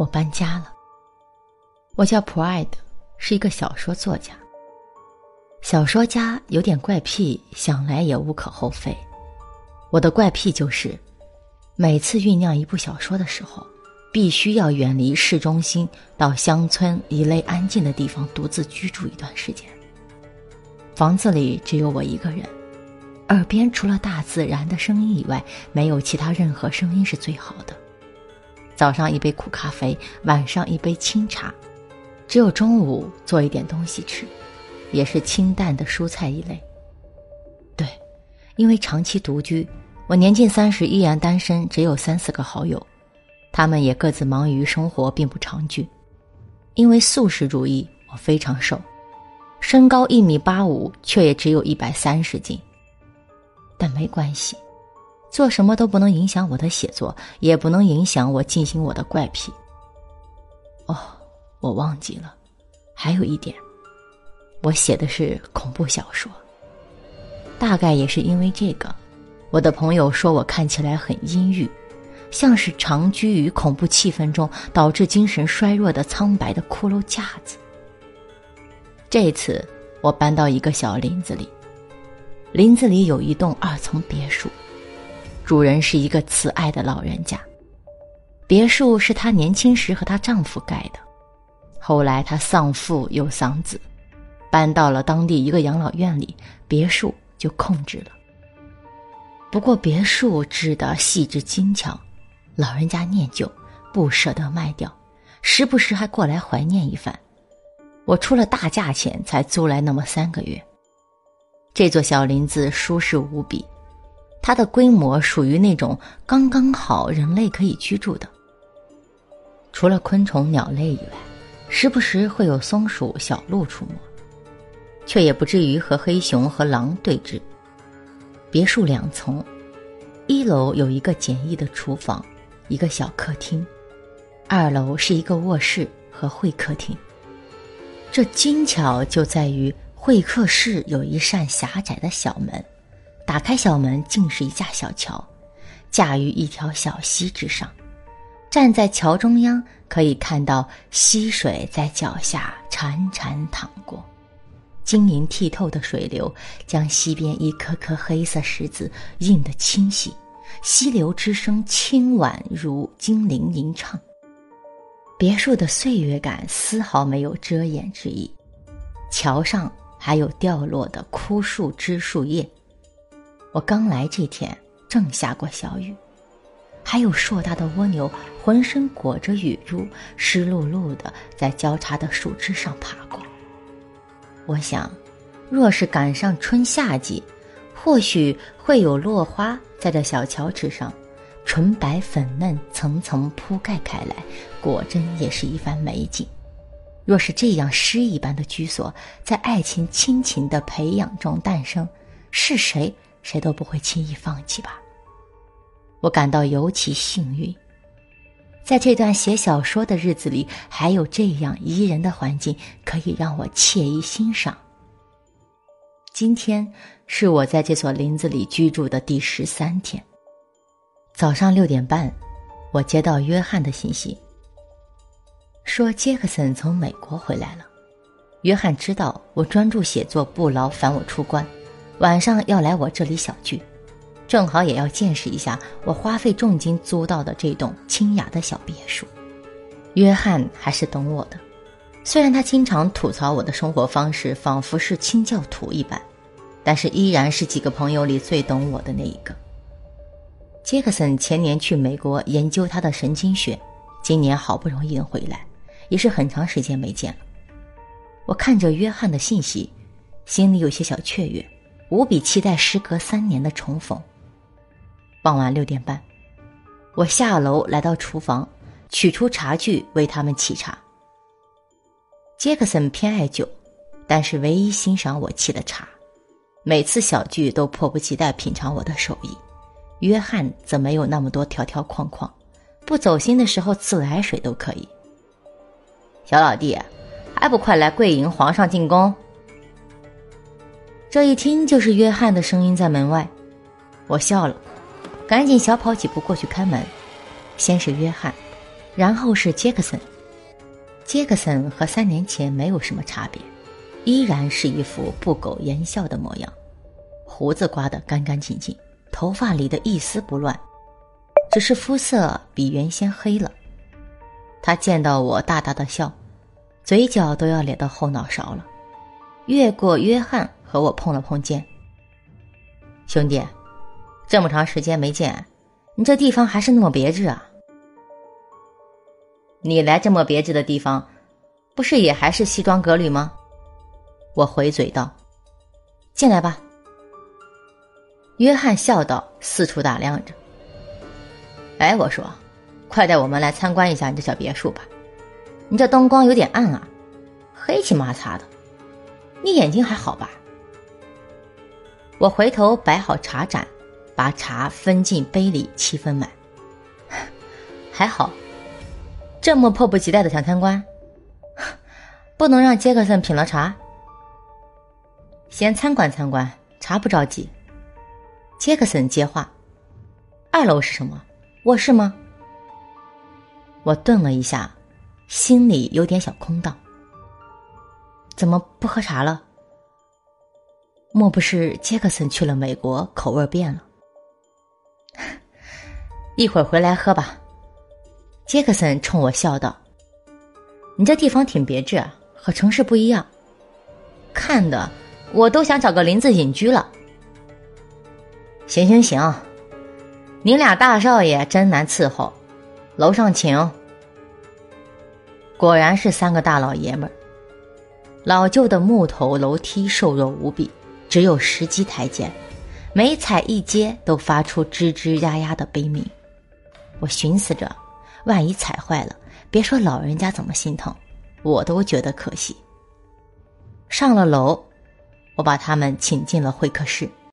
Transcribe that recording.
我搬家了。我叫 Pride，是一个小说作家。小说家有点怪癖，想来也无可厚非。我的怪癖就是，每次酝酿一部小说的时候，必须要远离市中心，到乡村一类安静的地方独自居住一段时间。房子里只有我一个人，耳边除了大自然的声音以外，没有其他任何声音是最好的。早上一杯苦咖啡，晚上一杯清茶，只有中午做一点东西吃，也是清淡的蔬菜一类。对，因为长期独居，我年近三十依然单身，只有三四个好友，他们也各自忙于生活，并不常聚。因为素食主义，我非常瘦，身高一米八五，却也只有一百三十斤。但没关系。做什么都不能影响我的写作，也不能影响我进行我的怪癖。哦，我忘记了，还有一点，我写的是恐怖小说。大概也是因为这个，我的朋友说我看起来很阴郁，像是长居于恐怖气氛中导致精神衰弱的苍白的骷髅架子。这次我搬到一个小林子里，林子里有一栋二层别墅。主人是一个慈爱的老人家，别墅是她年轻时和她丈夫盖的，后来她丧父又丧子，搬到了当地一个养老院里，别墅就空置了。不过别墅制的细致精巧，老人家念旧，不舍得卖掉，时不时还过来怀念一番。我出了大价钱才租来那么三个月，这座小林子舒适无比。它的规模属于那种刚刚好人类可以居住的，除了昆虫、鸟类以外，时不时会有松鼠、小鹿出没，却也不至于和黑熊和狼对峙。别墅两层，一楼有一个简易的厨房，一个小客厅；二楼是一个卧室和会客厅。这精巧就在于会客室有一扇狭窄的小门。打开小门，竟是一架小桥，架于一条小溪之上。站在桥中央，可以看到溪水在脚下潺潺淌过，晶莹剔透的水流将溪边一颗颗黑色石子映得清晰，溪流之声轻婉如精灵吟唱。别墅的岁月感丝毫没有遮掩之意，桥上还有掉落的枯树枝树叶。我刚来这天正下过小雨，还有硕大的蜗牛浑身裹着雨珠，湿漉漉的在交叉的树枝上爬过。我想，若是赶上春夏季，或许会有落花在这小桥之上，纯白粉嫩，层层铺盖开来，果真也是一番美景。若是这样诗一般的居所在爱情亲情的培养中诞生，是谁？谁都不会轻易放弃吧。我感到尤其幸运，在这段写小说的日子里，还有这样宜人的环境可以让我惬意欣赏。今天是我在这所林子里居住的第十三天。早上六点半，我接到约翰的信息，说杰克森从美国回来了。约翰知道我专注写作，不劳烦我出关。晚上要来我这里小聚，正好也要见识一下我花费重金租到的这栋清雅的小别墅。约翰还是懂我的，虽然他经常吐槽我的生活方式仿佛是清教徒一般，但是依然是几个朋友里最懂我的那一个。杰克森前年去美国研究他的神经学，今年好不容易能回来，也是很长时间没见了。我看着约翰的信息，心里有些小雀跃。无比期待时隔三年的重逢。傍晚六点半，我下楼来到厨房，取出茶具为他们沏茶。杰克森偏爱酒，但是唯一欣赏我沏的茶。每次小聚都迫不及待品尝我的手艺。约翰则没有那么多条条框框，不走心的时候自来水都可以。小老弟，还不快来跪迎皇上进宫？这一听就是约翰的声音在门外，我笑了，赶紧小跑几步过去开门。先是约翰，然后是杰克森。杰克森和三年前没有什么差别，依然是一副不苟言笑的模样，胡子刮得干干净净，头发理得一丝不乱，只是肤色比原先黑了。他见到我大大的笑，嘴角都要咧到后脑勺了，越过约翰和我碰了碰肩。兄弟，这么长时间没见，你这地方还是那么别致啊。你来这么别致的地方，不是也还是西装革履吗？我回嘴道：“进来吧。”约翰笑道，四处打量着。哎，我说，快带我们来参观一下你这小别墅吧。你这灯光有点暗啊，黑漆麻擦的。你眼睛还好吧？我回头摆好茶盏，把茶分进杯里，七分满。还好。这么迫不及待的想参观，不能让杰克森品了茶。先参观参观，茶不着急。杰克森接话：“二楼是什么？卧室吗？”我顿了一下，心里有点小空荡。怎么不喝茶了？莫不是杰克森去了美国，口味变了？一会儿回来喝吧。杰克森冲我笑道：“你这地方挺别致，和城市不一样，看的我都想找个林子隐居了。”行行行，你俩大少爷真难伺候，楼上请。果然是三个大老爷们儿，老旧的木头楼梯瘦弱无比，只有十级台阶，每踩一阶都发出吱吱呀呀的悲鸣。我寻思着。万一踩坏了，别说老人家怎么心疼，我都觉得可惜。上了楼，我把他们请进了会客室。